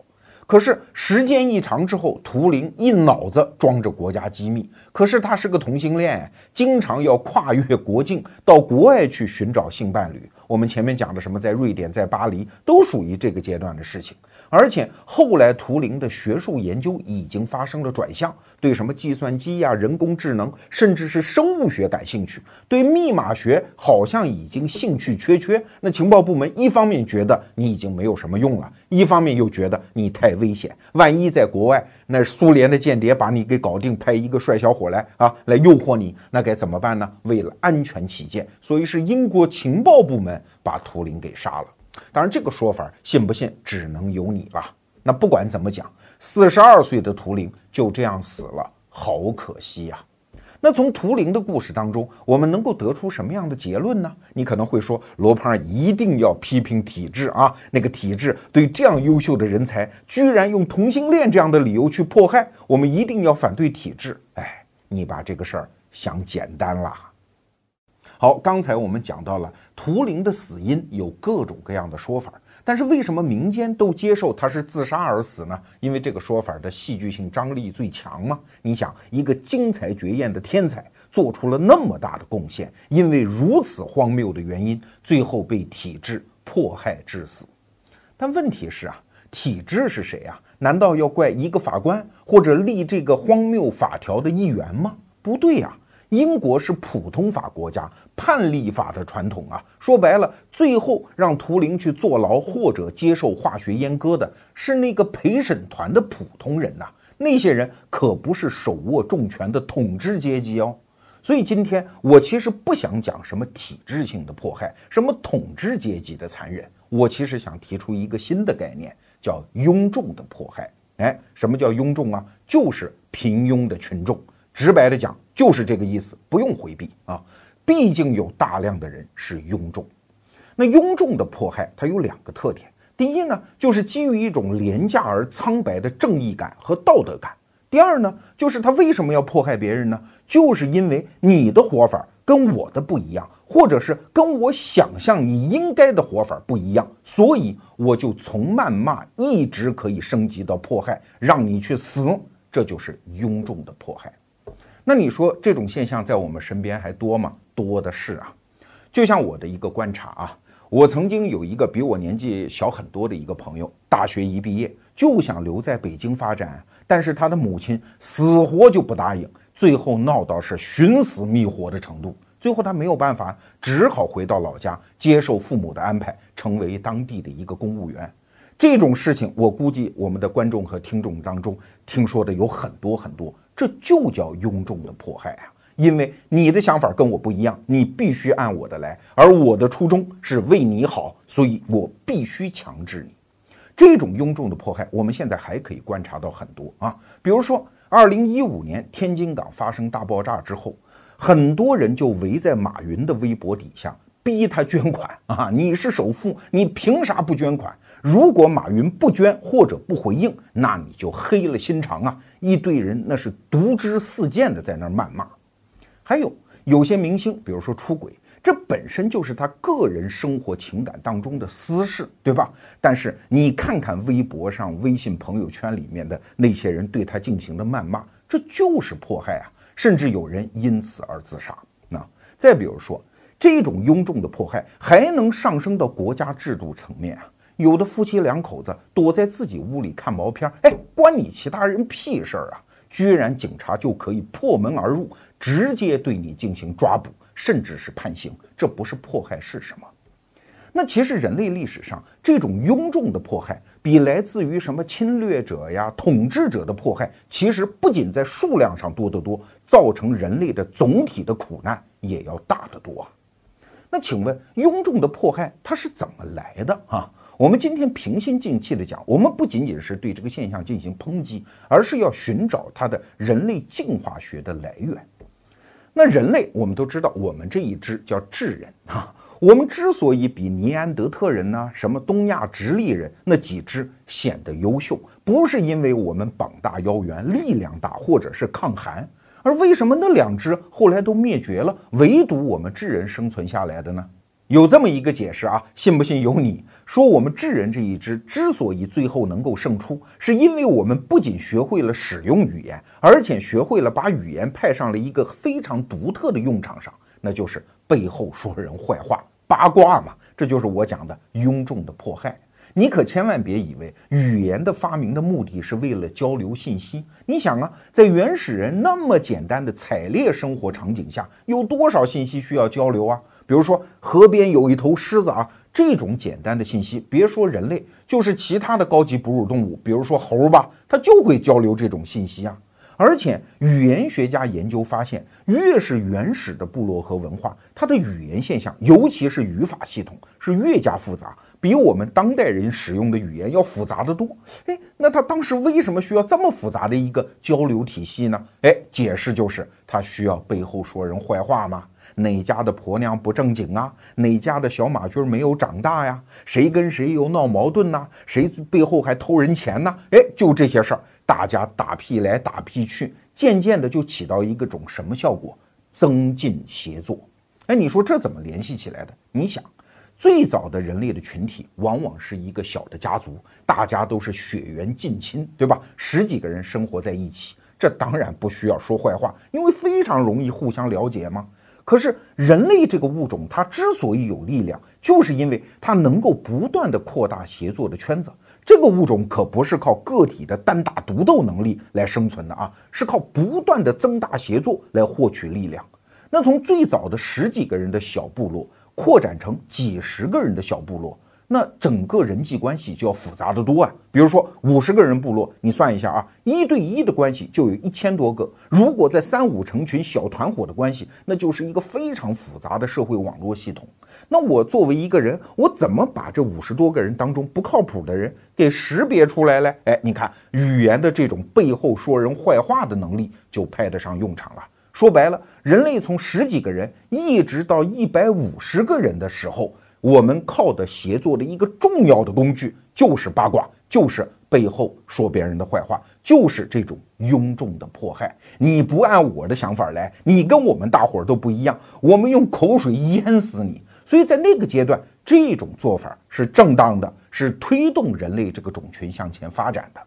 [SPEAKER 1] 可是时间一长之后，图灵一脑子装着国家机密。可是他是个同性恋，经常要跨越国境到国外去寻找性伴侣。我们前面讲的什么，在瑞典、在巴黎，都属于这个阶段的事情。而且后来图灵的学术研究已经发生了转向，对什么计算机呀、人工智能，甚至是生物学感兴趣，对密码学好像已经兴趣缺缺。那情报部门一方面觉得你已经没有什么用了，一方面又觉得你太危险，万一在国外那苏联的间谍把你给搞定，派一个帅小伙来啊来诱惑你，那该怎么办呢？为了安全起见，所以是英国情报部门把图灵给杀了。当然，这个说法信不信，只能由你了。那不管怎么讲，四十二岁的图灵就这样死了，好可惜呀。那从图灵的故事当中，我们能够得出什么样的结论呢？你可能会说，罗胖一定要批评体制啊，那个体制对这样优秀的人才，居然用同性恋这样的理由去迫害，我们一定要反对体制。哎，你把这个事儿想简单了。好，刚才我们讲到了图灵的死因有各种各样的说法，但是为什么民间都接受他是自杀而死呢？因为这个说法的戏剧性张力最强嘛。你想，一个惊才绝艳的天才做出了那么大的贡献，因为如此荒谬的原因，最后被体制迫害致死。但问题是啊，体制是谁啊？难道要怪一个法官或者立这个荒谬法条的议员吗？不对呀。英国是普通法国家，判例法的传统啊，说白了，最后让图灵去坐牢或者接受化学阉割的是那个陪审团的普通人呐，那些人可不是手握重权的统治阶级哦。所以今天我其实不想讲什么体制性的迫害，什么统治阶级的残忍，我其实想提出一个新的概念，叫庸众的迫害。哎，什么叫庸众啊？就是平庸的群众。直白的讲，就是这个意思，不用回避啊。毕竟有大量的人是庸众，那庸众的迫害，它有两个特点。第一呢，就是基于一种廉价而苍白的正义感和道德感；第二呢，就是他为什么要迫害别人呢？就是因为你的活法跟我的不一样，或者是跟我想象你应该的活法不一样，所以我就从谩骂一直可以升级到迫害，让你去死，这就是庸众的迫害。那你说这种现象在我们身边还多吗？多的是啊。就像我的一个观察啊，我曾经有一个比我年纪小很多的一个朋友，大学一毕业就想留在北京发展，但是他的母亲死活就不答应，最后闹到是寻死觅活的程度，最后他没有办法，只好回到老家接受父母的安排，成为当地的一个公务员。这种事情，我估计我们的观众和听众当中听说的有很多很多。这就叫庸众的迫害啊！因为你的想法跟我不一样，你必须按我的来，而我的初衷是为你好，所以我必须强制你。这种庸众的迫害，我们现在还可以观察到很多啊。比如说，二零一五年天津港发生大爆炸之后，很多人就围在马云的微博底下逼他捐款啊！你是首富，你凭啥不捐款？如果马云不捐或者不回应，那你就黑了心肠啊！一堆人那是毒之四溅的在那儿谩骂。还有有些明星，比如说出轨，这本身就是他个人生活情感当中的私事，对吧？但是你看看微博上、微信朋友圈里面的那些人对他进行的谩骂，这就是迫害啊！甚至有人因此而自杀。那再比如说，这种庸众的迫害还能上升到国家制度层面啊！有的夫妻两口子躲在自己屋里看毛片，哎，关你其他人屁事儿啊！居然警察就可以破门而入，直接对你进行抓捕，甚至是判刑，这不是迫害是什么？那其实人类历史上这种庸众的迫害，比来自于什么侵略者呀、统治者的迫害，其实不仅在数量上多得多，造成人类的总体的苦难也要大得多啊！那请问，庸众的迫害它是怎么来的啊？我们今天平心静气的讲，我们不仅仅是对这个现象进行抨击，而是要寻找它的人类进化学的来源。那人类，我们都知道，我们这一支叫智人啊，我们之所以比尼安德特人呢、什么东亚直立人那几支显得优秀，不是因为我们膀大腰圆、力量大，或者是抗寒，而为什么那两只后来都灭绝了，唯独我们智人生存下来的呢？有这么一个解释啊，信不信由你。说我们智人这一支之所以最后能够胜出，是因为我们不仅学会了使用语言，而且学会了把语言派上了一个非常独特的用场上，那就是背后说人坏话。八卦嘛，这就是我讲的庸众的迫害。你可千万别以为语言的发明的目的是为了交流信息。你想啊，在原始人那么简单的采猎生活场景下，有多少信息需要交流啊？比如说河边有一头狮子啊，这种简单的信息，别说人类，就是其他的高级哺乳动物，比如说猴吧，它就会交流这种信息啊。而且语言学家研究发现，越是原始的部落和文化，它的语言现象，尤其是语法系统，是越加复杂，比我们当代人使用的语言要复杂的多。哎，那他当时为什么需要这么复杂的一个交流体系呢？哎，解释就是他需要背后说人坏话吗？哪家的婆娘不正经啊？哪家的小马驹没有长大呀？谁跟谁又闹矛盾呢？谁背后还偷人钱呢？哎，就这些事儿。大家打屁来打屁去，渐渐的就起到一个种什么效果？增进协作。哎，你说这怎么联系起来的？你想，最早的人类的群体往往是一个小的家族，大家都是血缘近亲，对吧？十几个人生活在一起，这当然不需要说坏话，因为非常容易互相了解嘛。可是人类这个物种，它之所以有力量，就是因为它能够不断的扩大协作的圈子。这个物种可不是靠个体的单打独斗能力来生存的啊，是靠不断的增大协作来获取力量。那从最早的十几个人的小部落，扩展成几十个人的小部落。那整个人际关系就要复杂的多啊！比如说五十个人部落，你算一下啊，一对一的关系就有一千多个。如果在三五成群小团伙的关系，那就是一个非常复杂的社会网络系统。那我作为一个人，我怎么把这五十多个人当中不靠谱的人给识别出来嘞？哎，你看语言的这种背后说人坏话的能力就派得上用场了。说白了，人类从十几个人一直到一百五十个人的时候。我们靠的协作的一个重要的工具就是八卦，就是背后说别人的坏话，就是这种庸众的迫害。你不按我的想法来，你跟我们大伙儿都不一样，我们用口水淹死你。所以在那个阶段，这种做法是正当的，是推动人类这个种群向前发展的。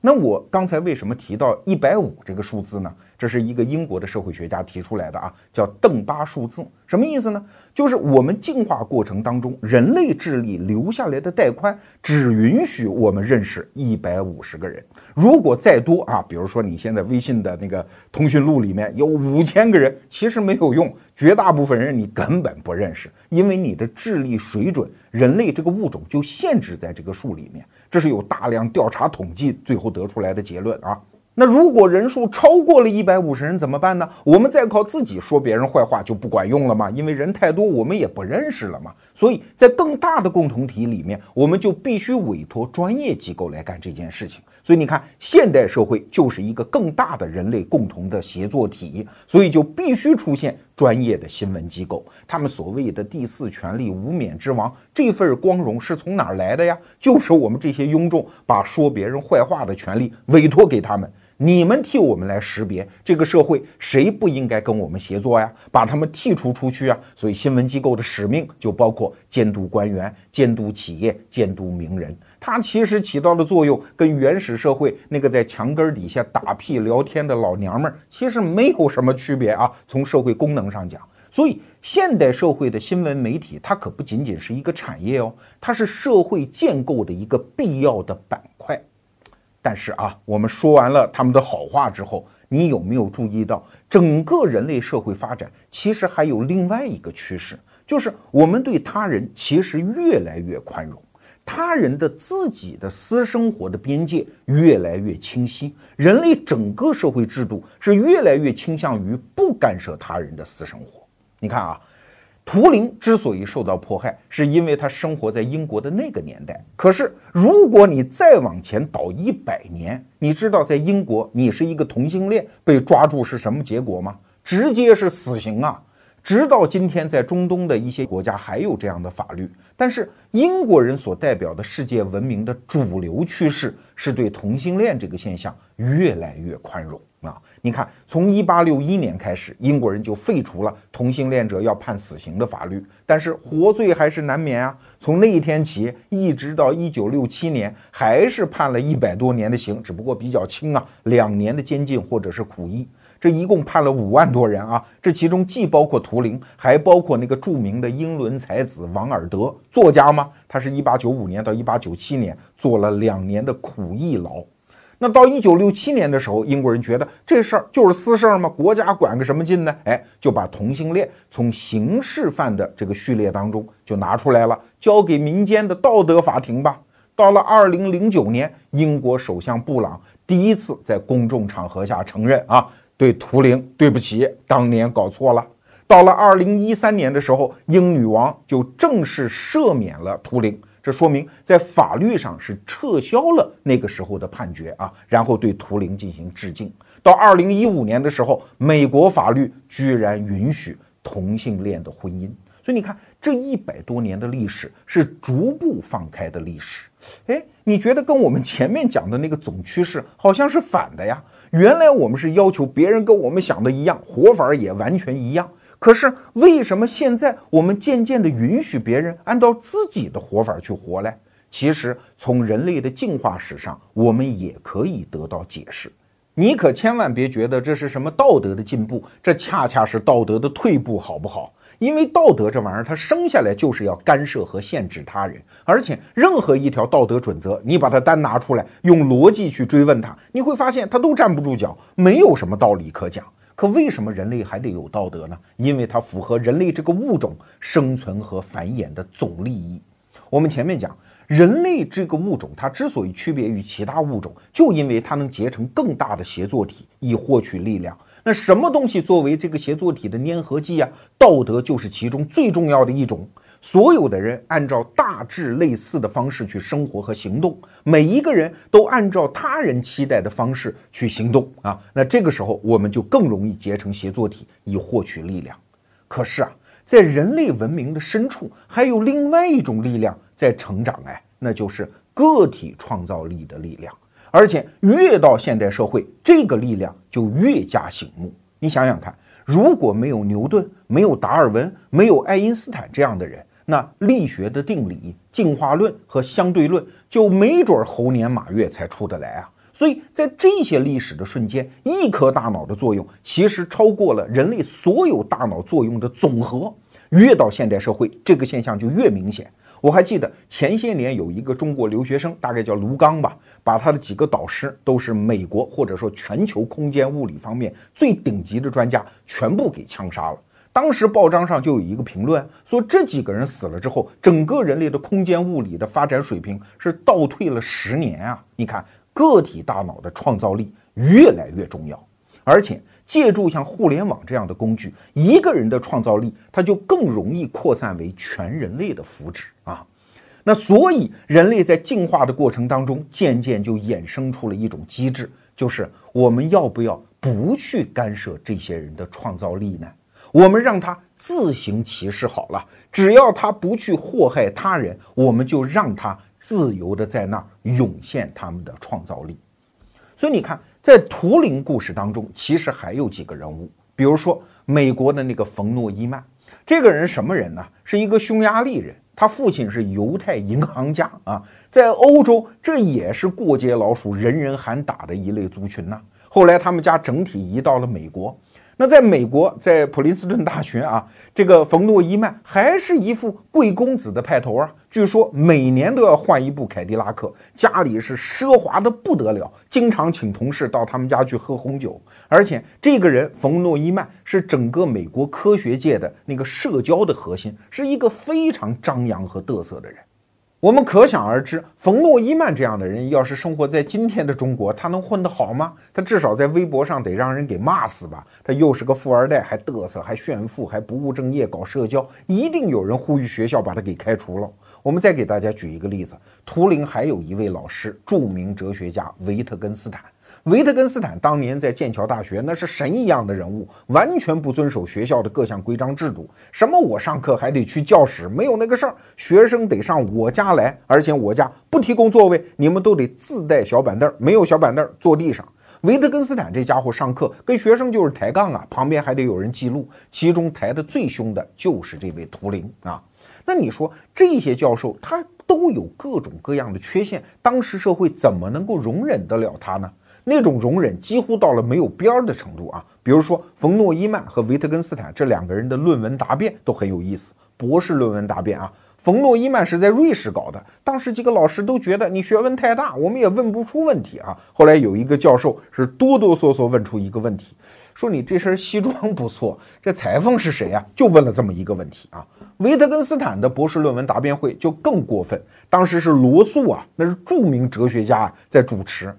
[SPEAKER 1] 那我刚才为什么提到一百五这个数字呢？这是一个英国的社会学家提出来的啊，叫邓巴数字，什么意思呢？就是我们进化过程当中，人类智力留下来的带宽只允许我们认识一百五十个人。如果再多啊，比如说你现在微信的那个通讯录里面有五千个人，其实没有用，绝大部分人你根本不认识，因为你的智力水准，人类这个物种就限制在这个数里面。这是有大量调查统计最后得出来的结论啊。那如果人数超过了一百五十人怎么办呢？我们再靠自己说别人坏话就不管用了嘛？因为人太多，我们也不认识了嘛。所以在更大的共同体里面，我们就必须委托专业机构来干这件事情。所以你看，现代社会就是一个更大的人类共同的协作体，所以就必须出现专业的新闻机构。他们所谓的第四权利、无冕之王，这份光荣是从哪儿来的呀？就是我们这些庸众把说别人坏话的权利委托给他们。你们替我们来识别这个社会谁不应该跟我们协作呀？把他们剔除出去啊！所以新闻机构的使命就包括监督官员、监督企业、监督名人。它其实起到的作用跟原始社会那个在墙根底下打屁聊天的老娘们儿其实没有什么区别啊！从社会功能上讲，所以现代社会的新闻媒体它可不仅仅是一个产业哦，它是社会建构的一个必要的板。但是啊，我们说完了他们的好话之后，你有没有注意到，整个人类社会发展其实还有另外一个趋势，就是我们对他人其实越来越宽容，他人的自己的私生活的边界越来越清晰，人类整个社会制度是越来越倾向于不干涉他人的私生活。你看啊。图灵之所以受到迫害，是因为他生活在英国的那个年代。可是，如果你再往前倒一百年，你知道在英国，你是一个同性恋被抓住是什么结果吗？直接是死刑啊！直到今天，在中东的一些国家还有这样的法律。但是英国人所代表的世界文明的主流趋势是对同性恋这个现象越来越宽容啊！你看，从一八六一年开始，英国人就废除了同性恋者要判死刑的法律，但是活罪还是难免啊。从那一天起，一直到一九六七年，还是判了一百多年的刑，只不过比较轻啊，两年的监禁或者是苦役。这一共判了五万多人啊！这其中既包括图灵，还包括那个著名的英伦才子王尔德，作家吗？他是一八九五年到一八九七年坐了两年的苦役牢。那到一九六七年的时候，英国人觉得这事儿就是私事儿吗？国家管个什么劲呢？哎，就把同性恋从刑事犯的这个序列当中就拿出来了，交给民间的道德法庭吧。到了二零零九年，英国首相布朗第一次在公众场合下承认啊。对图灵，对不起，当年搞错了。到了二零一三年的时候，英女王就正式赦免了图灵，这说明在法律上是撤销了那个时候的判决啊，然后对图灵进行致敬。到二零一五年的时候，美国法律居然允许同性恋的婚姻。所以你看，这一百多年的历史是逐步放开的历史。哎，你觉得跟我们前面讲的那个总趋势好像是反的呀？原来我们是要求别人跟我们想的一样，活法也完全一样。可是为什么现在我们渐渐的允许别人按照自己的活法去活嘞？其实从人类的进化史上，我们也可以得到解释。你可千万别觉得这是什么道德的进步，这恰恰是道德的退步，好不好？因为道德这玩意儿，它生下来就是要干涉和限制他人，而且任何一条道德准则，你把它单拿出来，用逻辑去追问它，你会发现它都站不住脚，没有什么道理可讲。可为什么人类还得有道德呢？因为它符合人类这个物种生存和繁衍的总利益。我们前面讲，人类这个物种，它之所以区别于其他物种，就因为它能结成更大的协作体，以获取力量。那什么东西作为这个协作体的粘合剂啊？道德就是其中最重要的一种。所有的人按照大致类似的方式去生活和行动，每一个人都按照他人期待的方式去行动啊。那这个时候我们就更容易结成协作体，以获取力量。可是啊，在人类文明的深处，还有另外一种力量在成长，哎，那就是个体创造力的力量。而且越到现代社会，这个力量就越加醒目。你想想看，如果没有牛顿、没有达尔文、没有爱因斯坦这样的人，那力学的定理、进化论和相对论就没准猴年马月才出得来啊！所以在这些历史的瞬间，一颗大脑的作用其实超过了人类所有大脑作用的总和。越到现代社会，这个现象就越明显。我还记得前些年有一个中国留学生，大概叫卢刚吧，把他的几个导师都是美国或者说全球空间物理方面最顶级的专家，全部给枪杀了。当时报章上就有一个评论说，这几个人死了之后，整个人类的空间物理的发展水平是倒退了十年啊！你看，个体大脑的创造力越来越重要，而且。借助像互联网这样的工具，一个人的创造力，它就更容易扩散为全人类的福祉。那所以，人类在进化的过程当中，渐渐就衍生出了一种机制，就是我们要不要不去干涉这些人的创造力呢？我们让他自行其事好了，只要他不去祸害他人，我们就让他自由的在那儿涌现他们的创造力。所以你看。在图灵故事当中，其实还有几个人物，比如说美国的那个冯诺依曼，这个人什么人呢？是一个匈牙利人，他父亲是犹太银行家啊，在欧洲这也是过街老鼠，人人喊打的一类族群呐。后来他们家整体移到了美国。那在美国，在普林斯顿大学啊，这个冯诺依曼还是一副贵公子的派头啊。据说每年都要换一部凯迪拉克，家里是奢华的不得了，经常请同事到他们家去喝红酒。而且这个人冯诺依曼是整个美国科学界的那个社交的核心，是一个非常张扬和嘚瑟的人。我们可想而知，冯诺依曼这样的人，要是生活在今天的中国，他能混得好吗？他至少在微博上得让人给骂死吧？他又是个富二代，还嘚瑟，还炫富，还不务正业，搞社交，一定有人呼吁学校把他给开除了。我们再给大家举一个例子，图灵还有一位老师，著名哲学家维特根斯坦。维特根斯坦当年在剑桥大学那是神一样的人物，完全不遵守学校的各项规章制度。什么我上课还得去教室，没有那个事儿。学生得上我家来，而且我家不提供座位，你们都得自带小板凳，没有小板凳坐地上。维特根斯坦这家伙上课跟学生就是抬杠啊，旁边还得有人记录。其中抬的最凶的就是这位图灵啊。那你说这些教授他都有各种各样的缺陷，当时社会怎么能够容忍得了他呢？那种容忍几乎到了没有边儿的程度啊！比如说，冯诺依曼和维特根斯坦这两个人的论文答辩都很有意思。博士论文答辩啊，冯诺依曼是在瑞士搞的，当时几个老师都觉得你学问太大，我们也问不出问题啊。后来有一个教授是哆哆嗦嗦问出一个问题，说你这身西装不错，这裁缝是谁呀？就问了这么一个问题啊。维特根斯坦的博士论文答辩会就更过分，当时是罗素啊，那是著名哲学家在主持。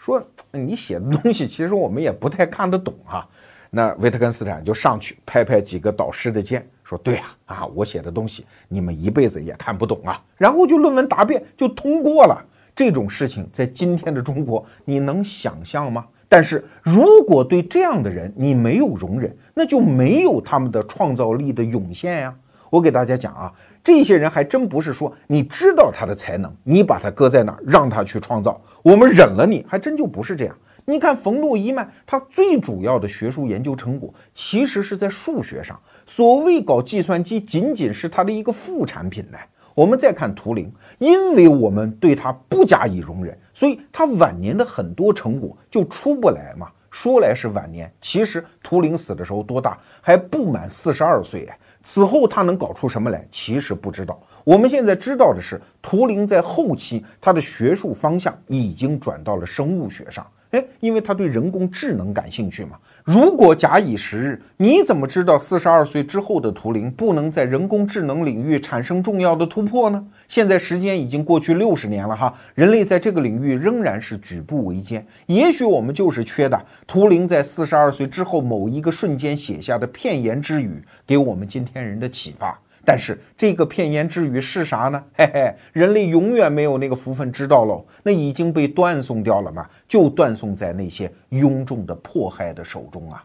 [SPEAKER 1] 说你写的东西，其实我们也不太看得懂哈。那维特根斯坦就上去拍拍几个导师的肩，说：“对呀，啊，我写的东西你们一辈子也看不懂啊。”然后就论文答辩就通过了。这种事情在今天的中国，你能想象吗？但是如果对这样的人你没有容忍，那就没有他们的创造力的涌现呀。我给大家讲啊。这些人还真不是说你知道他的才能，你把他搁在那儿让他去创造，我们忍了你，还真就不是这样。你看冯诺依曼，他最主要的学术研究成果其实是在数学上。所谓搞计算机，仅仅是他的一个副产品呢。我们再看图灵，因为我们对他不加以容忍，所以他晚年的很多成果就出不来嘛。说来是晚年，其实图灵死的时候多大？还不满四十二岁哎。此后他能搞出什么来？其实不知道。我们现在知道的是，图灵在后期他的学术方向已经转到了生物学上。哎，因为他对人工智能感兴趣嘛。如果假以时日，你怎么知道四十二岁之后的图灵不能在人工智能领域产生重要的突破呢？现在时间已经过去六十年了哈，人类在这个领域仍然是举步维艰。也许我们就是缺的图灵在四十二岁之后某一个瞬间写下的片言之语，给我们今天人的启发。但是这个片言之语是啥呢？嘿嘿，人类永远没有那个福分知道喽，那已经被断送掉了嘛，就断送在那些庸众的迫害的手中啊。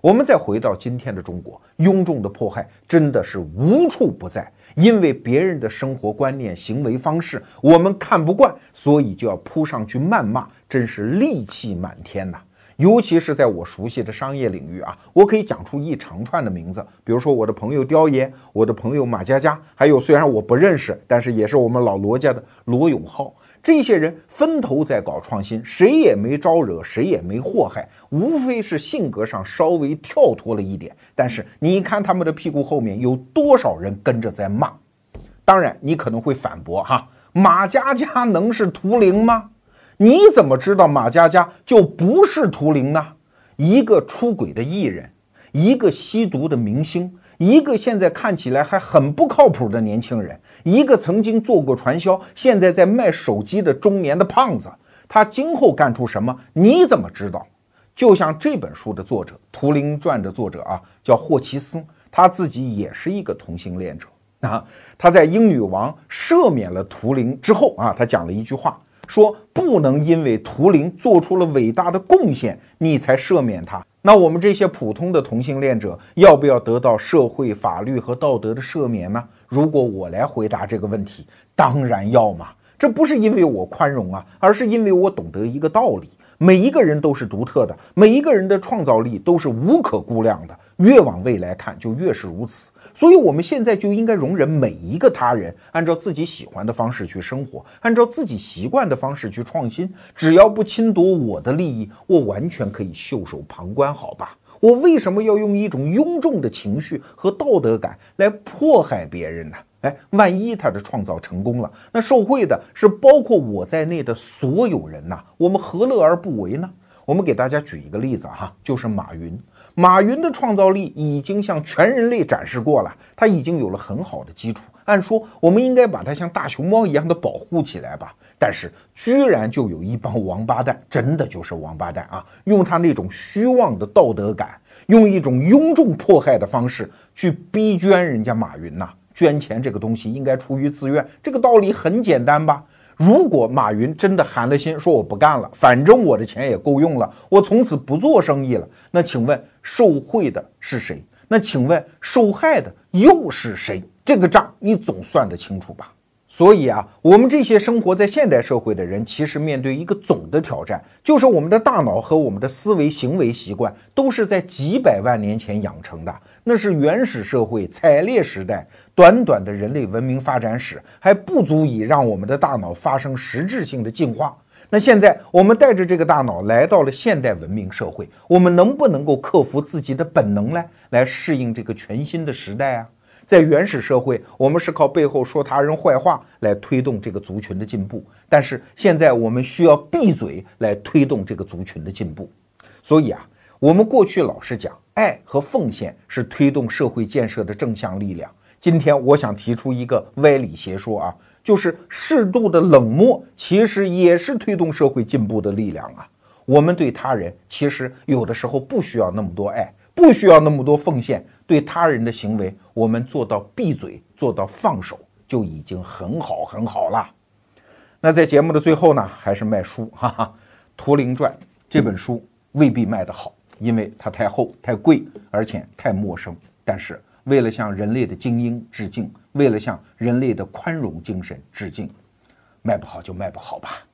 [SPEAKER 1] 我们再回到今天的中国，庸众的迫害真的是无处不在，因为别人的生活观念、行为方式我们看不惯，所以就要扑上去谩骂，真是戾气满天呐。尤其是在我熟悉的商业领域啊，我可以讲出一长串的名字，比如说我的朋友刁爷，我的朋友马佳佳，还有虽然我不认识，但是也是我们老罗家的罗永浩，这些人分头在搞创新，谁也没招惹，谁也没祸害，无非是性格上稍微跳脱了一点。但是你看他们的屁股后面有多少人跟着在骂？当然，你可能会反驳哈，马佳佳能是图灵吗？你怎么知道马佳佳就不是图灵呢？一个出轨的艺人，一个吸毒的明星，一个现在看起来还很不靠谱的年轻人，一个曾经做过传销，现在在卖手机的中年的胖子，他今后干出什么？你怎么知道？就像这本书的作者《图灵传》的作者啊，叫霍奇斯，他自己也是一个同性恋者啊。他在英女王赦免了图灵之后啊，他讲了一句话。说不能因为图灵做出了伟大的贡献，你才赦免他。那我们这些普通的同性恋者要不要得到社会、法律和道德的赦免呢？如果我来回答这个问题，当然要嘛。这不是因为我宽容啊，而是因为我懂得一个道理：每一个人都是独特的，每一个人的创造力都是无可估量的。越往未来看，就越是如此。所以，我们现在就应该容忍每一个他人按照自己喜欢的方式去生活，按照自己习惯的方式去创新。只要不侵夺我的利益，我完全可以袖手旁观，好吧？我为什么要用一种庸众的情绪和道德感来迫害别人呢？哎，万一他的创造成功了，那受贿的是包括我在内的所有人呐，我们何乐而不为呢？我们给大家举一个例子哈，就是马云。马云的创造力已经向全人类展示过了，他已经有了很好的基础。按说我们应该把他像大熊猫一样的保护起来吧，但是居然就有一帮王八蛋，真的就是王八蛋啊！用他那种虚妄的道德感，用一种庸众迫害的方式去逼捐人家马云呐。捐钱这个东西应该出于自愿，这个道理很简单吧？如果马云真的寒了心说我不干了，反正我的钱也够用了，我从此不做生意了，那请问受贿的是谁？那请问受害的又是谁？这个账你总算得清楚吧？所以啊，我们这些生活在现代社会的人，其实面对一个总的挑战，就是我们的大脑和我们的思维行为习惯都是在几百万年前养成的，那是原始社会采猎时代，短短的人类文明发展史还不足以让我们的大脑发生实质性的进化。那现在我们带着这个大脑来到了现代文明社会，我们能不能够克服自己的本能呢来适应这个全新的时代啊？在原始社会，我们是靠背后说他人坏话来推动这个族群的进步，但是现在我们需要闭嘴来推动这个族群的进步。所以啊，我们过去老是讲爱和奉献是推动社会建设的正向力量。今天我想提出一个歪理邪说啊，就是适度的冷漠其实也是推动社会进步的力量啊。我们对他人其实有的时候不需要那么多爱。不需要那么多奉献，对他人的行为，我们做到闭嘴，做到放手，就已经很好很好了。那在节目的最后呢，还是卖书，哈哈，《图灵传》这本书未必卖得好，因为它太厚、太贵，而且太陌生。但是为了向人类的精英致敬，为了向人类的宽容精神致敬，卖不好就卖不好吧。